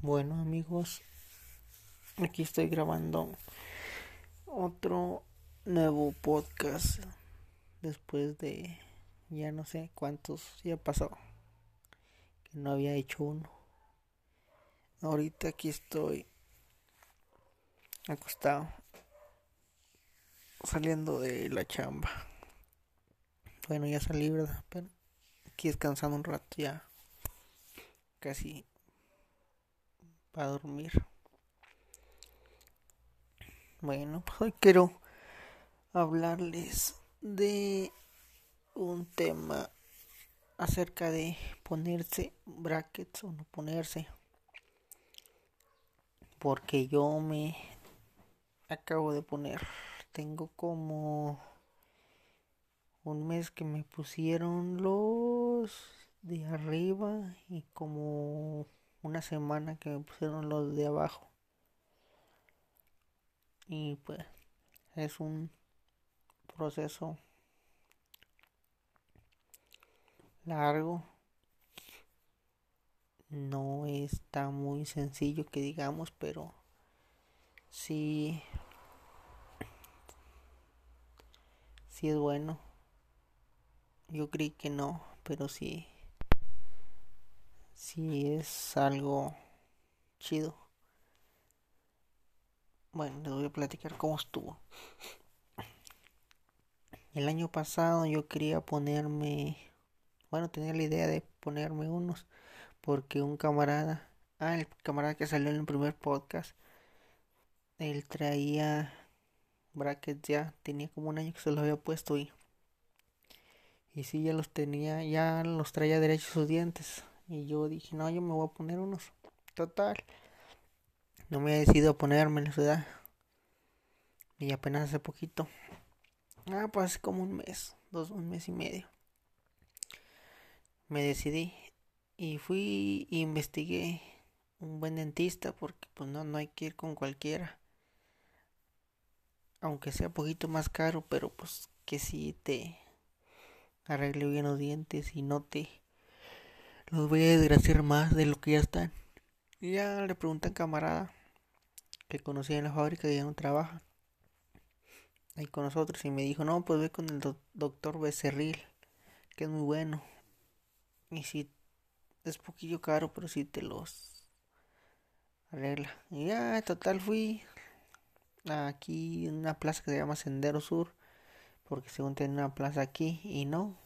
Bueno amigos, aquí estoy grabando otro nuevo podcast después de ya no sé cuántos ya pasó que no había hecho uno. Ahorita aquí estoy acostado saliendo de la chamba. Bueno, ya salí, ¿verdad? Pero aquí descansando un rato ya. Casi a dormir. Bueno, hoy quiero hablarles de un tema acerca de ponerse brackets o no ponerse. Porque yo me acabo de poner. Tengo como un mes que me pusieron los de arriba y como una semana que me pusieron los de abajo. Y pues es un proceso largo. No está muy sencillo que digamos, pero sí sí es bueno. Yo creí que no, pero sí si es algo chido. Bueno, les voy a platicar cómo estuvo. El año pasado yo quería ponerme, bueno, tenía la idea de ponerme unos, porque un camarada, ah, el camarada que salió en el primer podcast, él traía brackets ya, tenía como un año que se los había puesto y, y sí, ya los tenía, ya los traía derechos sus dientes, y yo dije, no, yo me voy a poner unos. Total. No me he decidido a ponerme la ciudad. Y apenas hace poquito. Ah, pues hace como un mes. Dos, un mes y medio. Me decidí. Y fui e investigué un buen dentista. Porque pues no, no hay que ir con cualquiera. Aunque sea poquito más caro. Pero pues que si te arregle bien los dientes y no te los voy a desgraciar más de lo que ya están. Y ya le preguntan camarada que conocía en la fábrica y ya no trabaja ahí con nosotros y me dijo, no, pues ve con el doctor Becerril, que es muy bueno. Y si es poquillo caro, pero si te los arregla. Y ya, total, fui aquí en una plaza que se llama Sendero Sur, porque según tiene una plaza aquí, y no,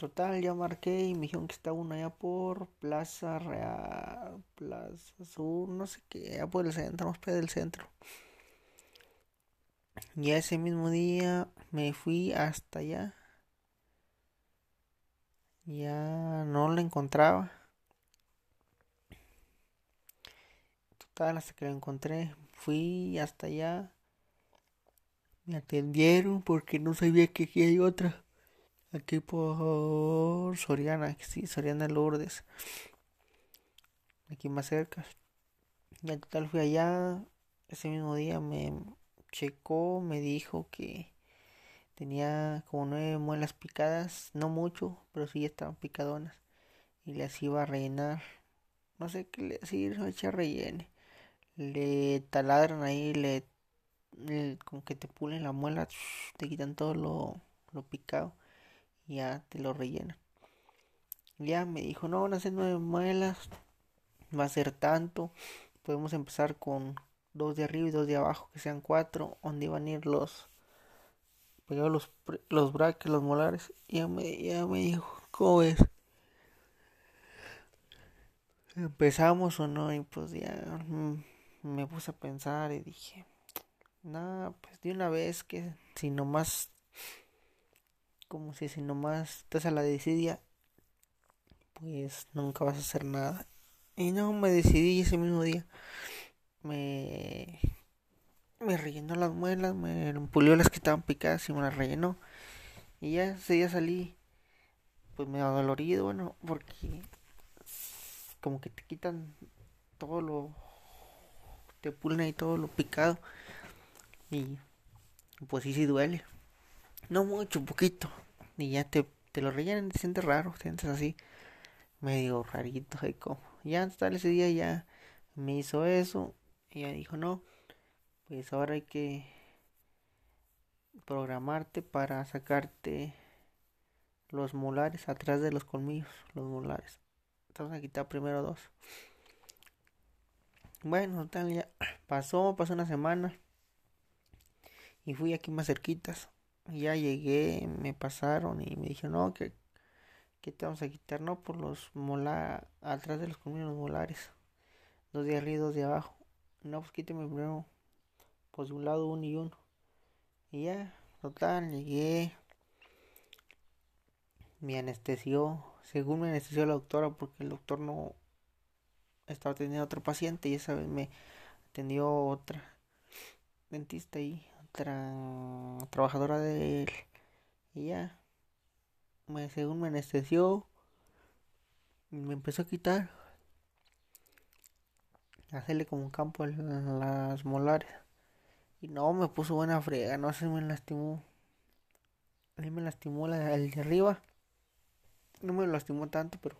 Total, ya marqué y me dijeron que está uno allá por Plaza Real, Plaza Sur, no sé qué, allá por el centro, más del centro. Ya ese mismo día me fui hasta allá. Ya no lo encontraba. Total, hasta que lo encontré, fui hasta allá. Me atendieron porque no sabía que aquí hay otra. Aquí por Soriana, sí, Soriana Lourdes. Aquí más cerca. Ya total fui allá. Ese mismo día me checó, me dijo que tenía como nueve muelas picadas, no mucho, pero sí estaban picadonas. Y las iba a rellenar. No sé qué le decir, echa rellene. Le taladran ahí, le, como que te pulen la muela, te quitan todo lo, lo picado ya te lo rellenan. Ya me dijo, no, van a ser nueve muelas, va a ser tanto. Podemos empezar con dos de arriba y dos de abajo, que sean cuatro, donde van a ir los pegados los, los braques, los molares. Ya me, ya me dijo, ¿cómo ves? Empezamos o no, y pues ya mm, me puse a pensar y dije, nada, pues de una vez que si nomás como si si nomás estás a la desidia, pues nunca vas a hacer nada. Y no, me decidí ese mismo día. Me, me rellenó las muelas, me pulió las que estaban picadas y me las rellenó. Y ya ese día salí, pues me dolorido, bueno, porque como que te quitan todo lo, te pulen ahí todo lo picado. Y pues sí, sí duele. No mucho, poquito. Y ya te, te lo rellenan, te sientes raro, te sientes así. medio rarito, como. Ya tal ese día ya me hizo eso y ya dijo, no, pues ahora hay que programarte para sacarte los molares atrás de los colmillos, los molares. Entonces a quitar primero dos. Bueno, tal, ya pasó, pasó una semana. Y fui aquí más cerquitas. Ya llegué, me pasaron y me dijeron, no, que, que te vamos a quitar, no, por los molares, atrás de los los molares. Dos de arriba y dos de abajo. No, pues quíteme primero, pues de un lado uno y uno. Y ya, total, llegué. Me anestesió, según me anestesió la doctora, porque el doctor no estaba teniendo otro paciente y esa vez me atendió otra dentista y trabajadora de él. Y ya, me, según me anestesió, me empezó a quitar, hacerle como un campo en las molares. Y no, me puso buena frega, no se me lastimó. A mí me lastimó la, el de arriba. No me lastimó tanto, pero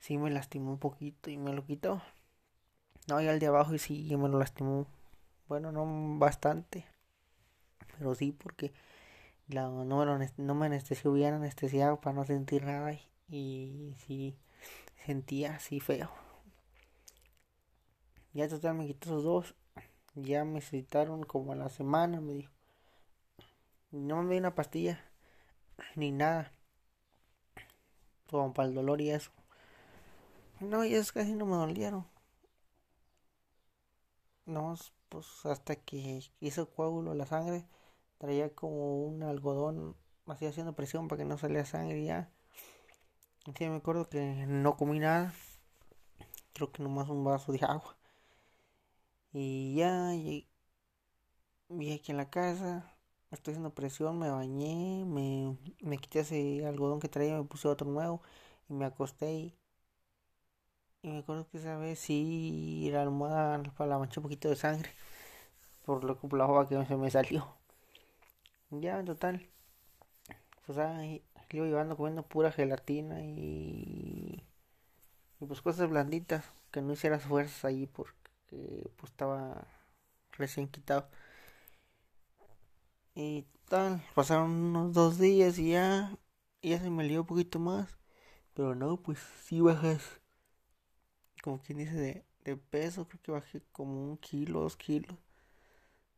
sí me lastimó un poquito y me lo quitó. No, y al de abajo y sí me lo lastimó. Bueno, no bastante. Pero sí, porque la, no, me lo, no me anestesió bien anestesiado para no sentir nada. Y, y sí sentía así feo. Ya total me quitó esos dos. Ya me citaron como a la semana, me dijo. No me dio una pastilla. Ni nada. Como para el dolor y eso. No, ya casi no me dolieron. No, pues hasta que hizo coágulo la sangre, traía como un algodón así haciendo presión para que no saliera sangre ya. Sí, me acuerdo que no comí nada. Creo que nomás un vaso de agua. Y ya llegué, aquí en la casa. Estoy haciendo presión, me bañé, me, me quité ese algodón que traía, me puse otro nuevo y me acosté y y me acuerdo que esa vez sí la almohada la manché un poquito de sangre. Por lo que la hoja que se me salió. Ya, en total. Pues ahí iba llevando comiendo pura gelatina y. Y pues cosas blanditas. Que no hicieras fuerzas ahí porque pues estaba recién quitado. Y tal, pasaron unos dos días y ya, ya se me lió un poquito más. Pero no, pues sí bajas como quien dice, de, de peso, creo que bajé como un kilo, dos kilos,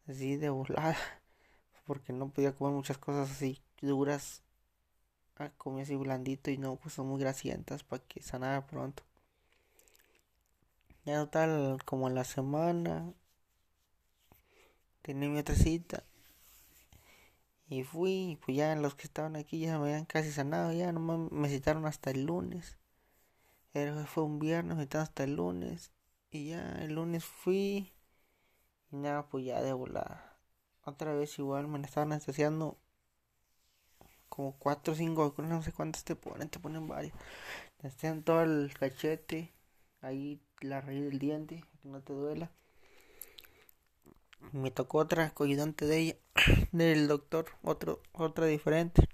así de volada, porque no podía comer muchas cosas así duras, ah, comía así blandito y no, pues son muy grasientas para que sanara pronto. Ya tal, como la semana, tenía mi otra cita. Y fui, pues ya los que estaban aquí ya me habían casi sanado, ya no me citaron hasta el lunes fue un viernes, me hasta el lunes. Y ya el lunes fui. Y nada, pues ya de volada. Otra vez igual me estaban anestesiando. Como cuatro o cinco no sé cuántas te ponen, te ponen varios. Te anestesian todo el cachete. Ahí la raíz del diente, que no te duela. Me tocó otra ayudante de ella, del doctor, otro, otra diferente.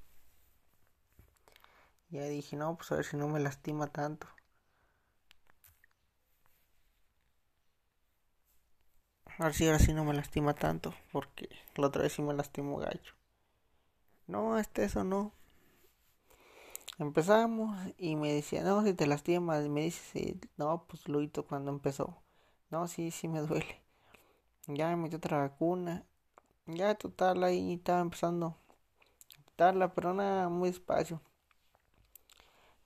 Ya dije, no, pues a ver si no me lastima tanto. A ver si ahora sí no me lastima tanto. Porque la otra vez sí me lastimó gacho. No, este eso no. Empezamos y me decía, no, si te lastimas. Me dice, no, pues lo hizo cuando empezó. No, sí, sí me duele. Ya me metió otra vacuna. Ya total, ahí estaba empezando a quitarla, pero nada, muy despacio.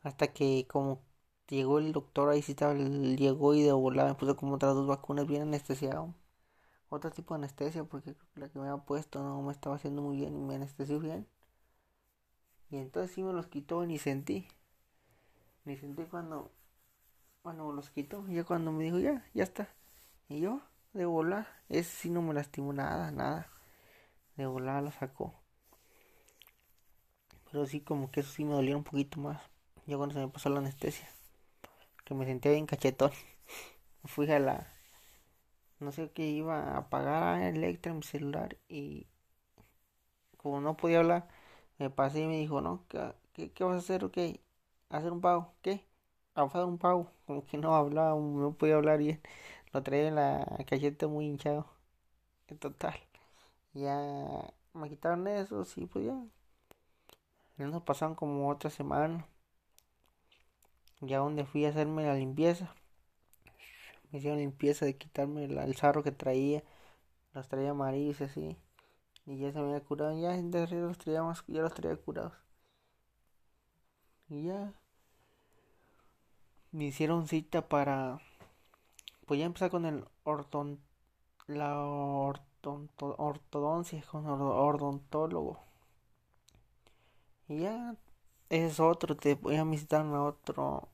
Hasta que como llegó el doctor, ahí sí estaba, llegó y de volada me puso como otras dos vacunas bien anestesiado otro tipo de anestesia porque la que me había puesto no me estaba haciendo muy bien y me anestesió bien. Y entonces sí me los quitó ni sentí. Ni sentí cuando, cuando los quitó. Y yo cuando me dijo, ya, ya está. Y yo, de volar, ese sí no me lastimó nada, nada. De volar lo sacó. Pero sí como que eso sí me dolía un poquito más. Ya cuando se me pasó la anestesia. Que me sentía bien cachetón. Fui a la, no sé qué iba a apagar Electra en mi celular y como no podía hablar, me pasé y me dijo, no, ¿qué, qué, vas a hacer? Ok. hacer un pago. ¿Qué? A hacer un pago. Como que no hablaba, no podía hablar bien. Lo traía en la cacheta muy hinchado. En total. Ya me quitaron eso, sí, pues ya. Ya nos pasaron como otra semana. Ya donde fui a hacerme la limpieza. Me hicieron limpieza de quitarme el, el sarro que traía. Los traía amarillos así. Y ya se me había curado. Ya, ya los traía más, ya los traía curados. Y ya. Me hicieron cita para. Pues ya empezar con el orton, la ortodoncia, con el odontólogo. Y ya. Es otro. Te voy a visitar a otro.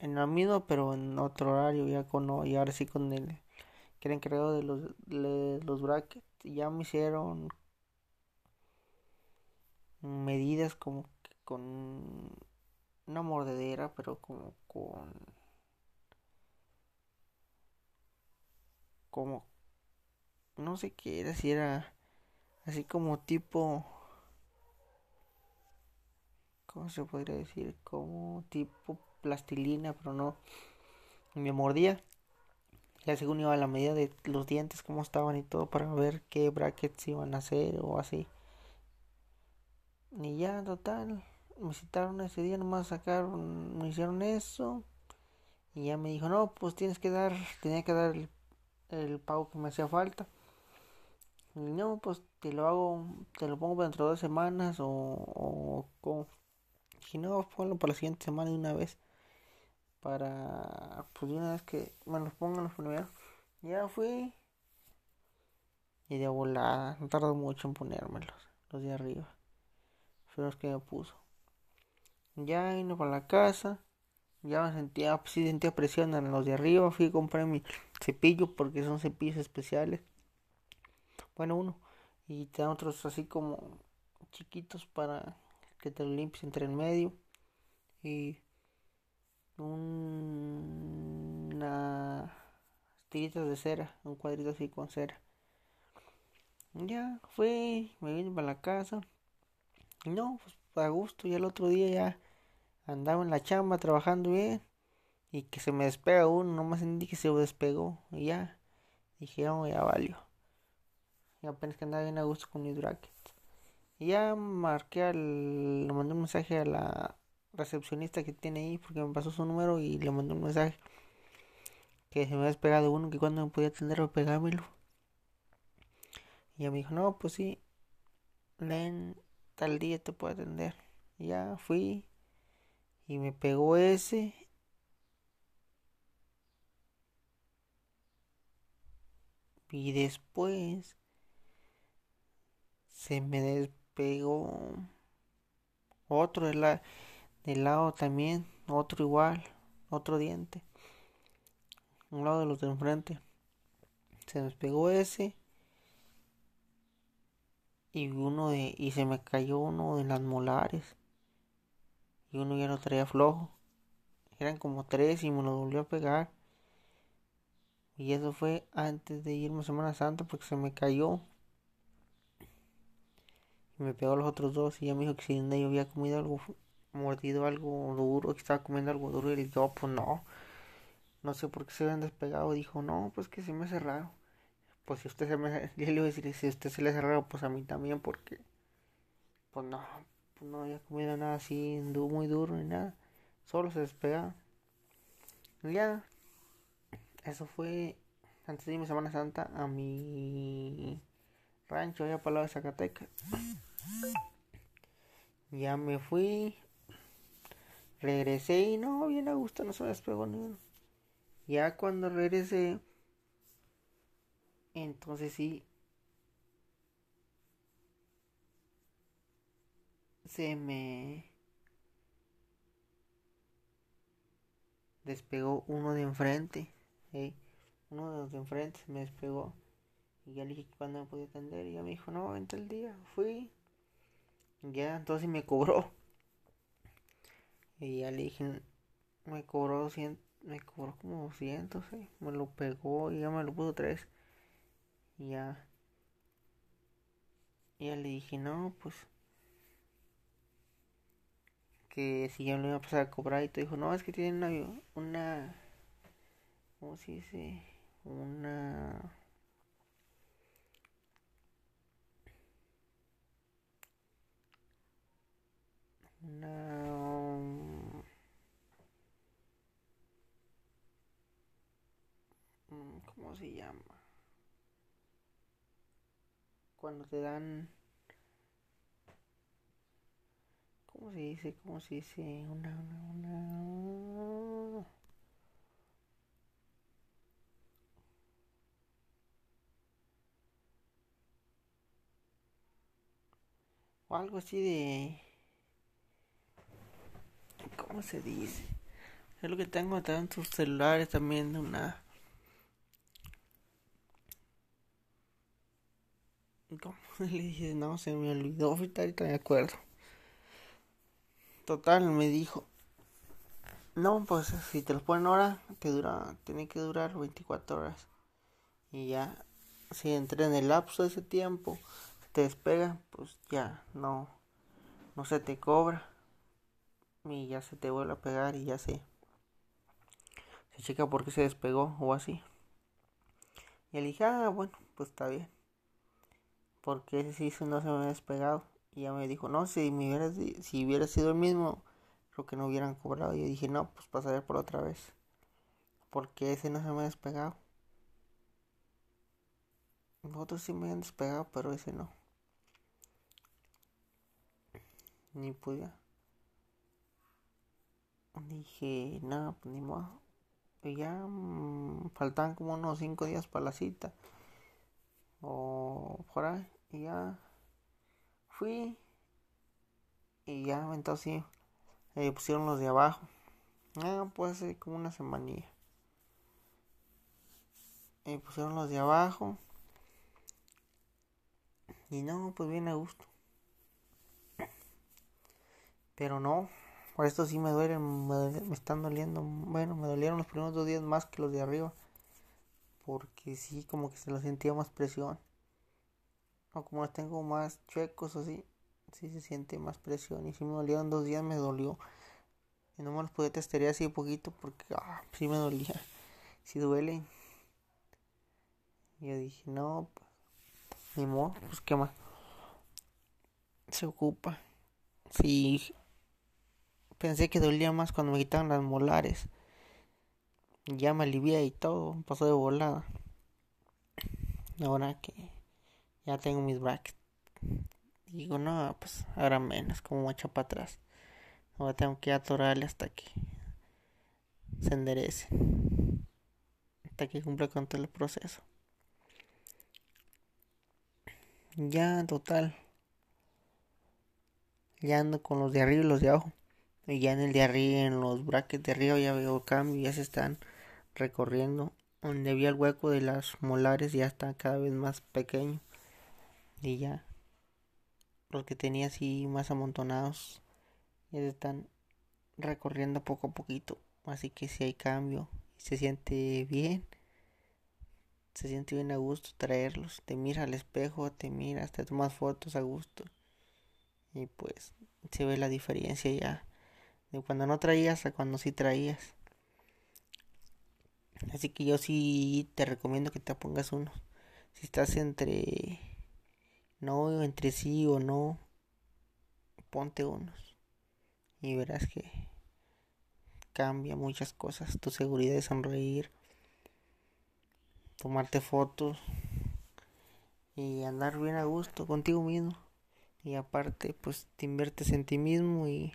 En el mismo, pero en otro horario. Ya con. Y ahora sí con el. Que era de los, de los brackets. Ya me hicieron medidas como que con una mordedera, pero como con como no sé qué era, si era así como tipo ¿cómo se podría decir? como tipo plastilina, pero no me mordía. Ya según iba a la medida de los dientes, cómo estaban y todo, para ver qué brackets iban a hacer o así. Y ya, total, me citaron ese día, nomás sacaron, me hicieron eso. Y ya me dijo, no, pues tienes que dar, tenía que dar el, pago que me hacía falta. Y no, pues te lo hago, te lo pongo dentro de dos semanas o, o como. Y no, ponlo para la siguiente semana de una vez. Para, pues una vez que me los pongan los primeros. Ya fui. Y de volada, no tardó mucho en ponérmelos, los de arriba fueron los que me puso. Ya vine para la casa, ya me sentía, sí sentía presión en los de arriba, fui a comprar mi cepillo porque son cepillos especiales. Bueno, uno, y te dan otros así como chiquitos para que te lo limpies entre el medio. Y una tiritas de cera, un cuadrito así con cera. Ya fui, me vine para la casa. No, pues a gusto. Y el otro día ya andaba en la chamba trabajando bien. Y que se me despega uno, nomás sentí que se despegó. Y ya, dije, oh, ya valió. Y apenas que andaba bien a gusto con mis brackets. Ya marqué al. Le mandé un mensaje a la recepcionista que tiene ahí porque me pasó su número y le mandé un mensaje que se me había despegado uno que cuando me podía atender o pegármelo. Y ella me dijo, no, pues sí, leen tal día te puedo atender. Ya fui y me pegó ese. Y después se me despegó otro de la, del lado también, otro igual, otro diente. Un lado de los de enfrente. Se me despegó ese. Y uno de y se me cayó uno de las molares. Y uno ya lo traía flojo. Eran como tres y me lo volvió a pegar. Y eso fue antes de irme a Semana Santa porque se me cayó. Y me pegó los otros dos y ya me dijo que si yo había comido algo mordido algo duro que estaba comiendo algo duro y yo pues no no sé por qué se habían despegado dijo no pues que se me hace raro pues si usted se me le iba a decir si usted se le hace raro pues a mí también porque pues no pues no había comido nada así muy duro ni nada solo se despegaba ya eso fue antes de mi Semana Santa a mi rancho allá para lado de Zacatecas. Ya me fui regresé y no bien a gusto no se me despegó ni uno ya cuando regresé entonces sí. Se me despegó uno de enfrente. Uno de los de enfrente me despegó. Y ya le dije que cuando me podía atender. Y ya me dijo, no, vente el día. Fui. ya, entonces me cobró. Y ya le dije, me cobró 100, me cobró como 200, me lo pegó y ya me lo puso tres. Y ya. Y ya le dije, no, pues. que si ya lo iba a pasar a cobrar y te dijo, no, es que tienen una, una, ¿cómo se dice? Una... Una... Mm, ¿Cómo se llama? Cuando te dan ¿Cómo se dice? ¿Cómo se dice? Una, una, una... O algo así de... ¿Cómo se dice? Es lo que tengo tantos celulares también de una... ¿Cómo le dije? No, se me olvidó, ahorita me acuerdo. Total, me dijo, no, pues si te lo ponen ahora, te dura, tiene que durar 24 horas. Y ya, si entra en el lapso de ese tiempo, te despega, pues ya no, no se te cobra. Y ya se te vuelve a pegar y ya se, se checa por qué se despegó o así. Y le dije, ah, bueno, pues está bien. Porque ese sí no se me ha despegado. Y ya me dijo, no, si, me hubiera, si hubiera sido el mismo, creo que no hubieran cobrado. Y yo dije, no, pues pasaré por otra vez. Porque ese no se me ha despegado. Otros sí me han despegado, pero ese no. Ni podía. Dije, nada, pues ni modo. Y ya mm, faltaban como unos 5 días para la cita. O por ahí. Y ya fui y ya entonces sí pusieron los de abajo. Ah pues como una semanilla. Y pusieron los de abajo y no pues bien a gusto. Pero no por esto sí me duelen me, me, están doliendo bueno me dolieron los primeros dos días más que los de arriba porque sí como que se lo sentía más presión o como los tengo más chuecos así, sí se siente más presión. Y si me dolieron dos días, me dolió. Y no me los podía testear así poquito porque ah, sí me dolía. Si duele. Y yo dije, no, pues, ni modo, pues qué más. Se ocupa. Sí, pensé que dolía más cuando me quitaron las molares. Ya me alivié y todo, pasó de volada. Ahora que ya tengo mis brackets. Digo, no, pues ahora menos, como mucho para atrás. Ahora tengo que atorarle hasta que se enderece. Hasta que cumpla con todo el proceso. Ya, total. Ya ando con los de arriba y los de abajo. Y ya en el de arriba, en los brackets de arriba ya veo cambio, ya se están recorriendo. Donde había el hueco de las molares ya está cada vez más pequeño y ya. Los que tenía así más amontonados ya se están recorriendo poco a poquito. Así que si hay cambio se siente bien se siente bien a gusto traerlos. Te miras al espejo te miras te tomas fotos a gusto. Y pues se ve la diferencia ya de cuando no traías a cuando sí traías. Así que yo sí te recomiendo que te pongas uno. Si estás entre no entre sí o no, ponte unos y verás que cambia muchas cosas, tu seguridad de sonreír, tomarte fotos y andar bien a gusto contigo mismo. Y aparte, pues te inviertes en ti mismo y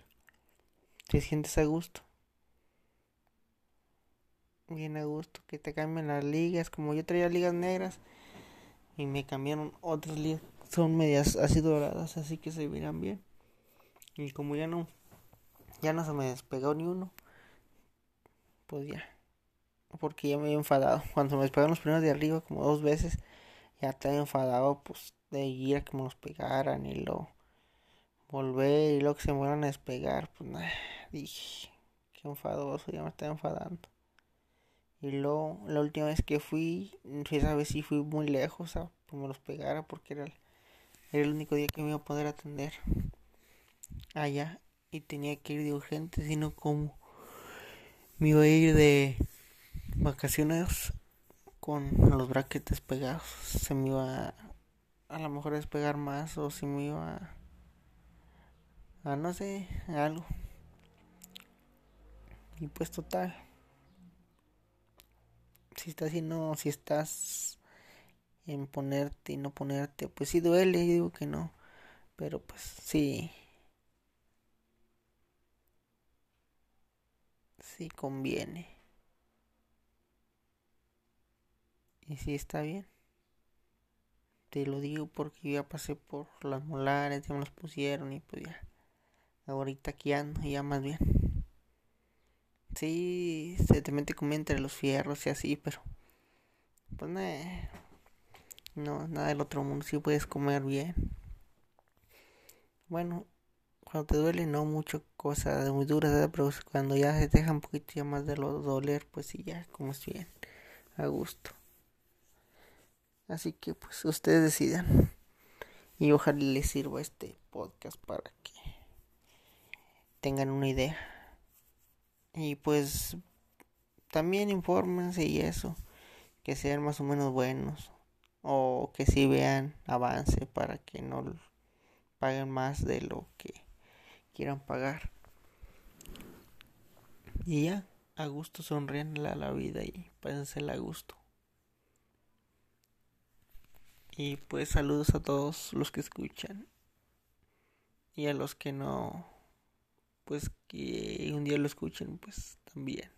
te sientes a gusto. Bien a gusto, que te cambien las ligas, como yo traía ligas negras y me cambiaron otras ligas son medias así doradas, así que se miran bien. Y como ya no, ya no se me despegó ni uno, pues ya, porque ya me había enfadado. Cuando me despegaron los primeros de arriba, como dos veces, ya estaba enfadado, pues de ir a que me los pegaran y luego volver y luego que se me vuelvan a despegar, pues nada, dije, qué enfadoso, ya me estaba enfadando. Y luego, la última vez que fui, esa vez sí fui muy lejos a que me los pegara porque era el era el único día que me iba a poder atender allá. y tenía que ir de urgente, sino como me iba a ir de vacaciones con los brackets pegados, se me iba a, a lo mejor a despegar más o si me iba a, a no sé, algo. Y pues total. Si estás no, si estás en ponerte y no ponerte, pues sí duele, yo digo que no. Pero pues sí. Sí conviene. Y sí está bien. Te lo digo porque ya pasé por las molares, ya me los pusieron y pues ya. Ahorita aquí ando, ya más bien. Sí, se te mete como entre los fierros y así, pero. Pues nada. No, nada del otro mundo. Sí puedes comer bien. Bueno, cuando te duele, no mucho cosa muy dura, ¿verdad? pero cuando ya se deja un poquito más de lo doler, pues sí, ya como es bien, a gusto. Así que pues ustedes decidan. Y ojalá les sirva este podcast para que tengan una idea. Y pues también infórmense y eso, que sean más o menos buenos o que si vean avance para que no paguen más de lo que quieran pagar. Y ya, a gusto sonríenle a la vida y pásensela a gusto. Y pues saludos a todos los que escuchan. Y a los que no, pues que un día lo escuchen, pues también.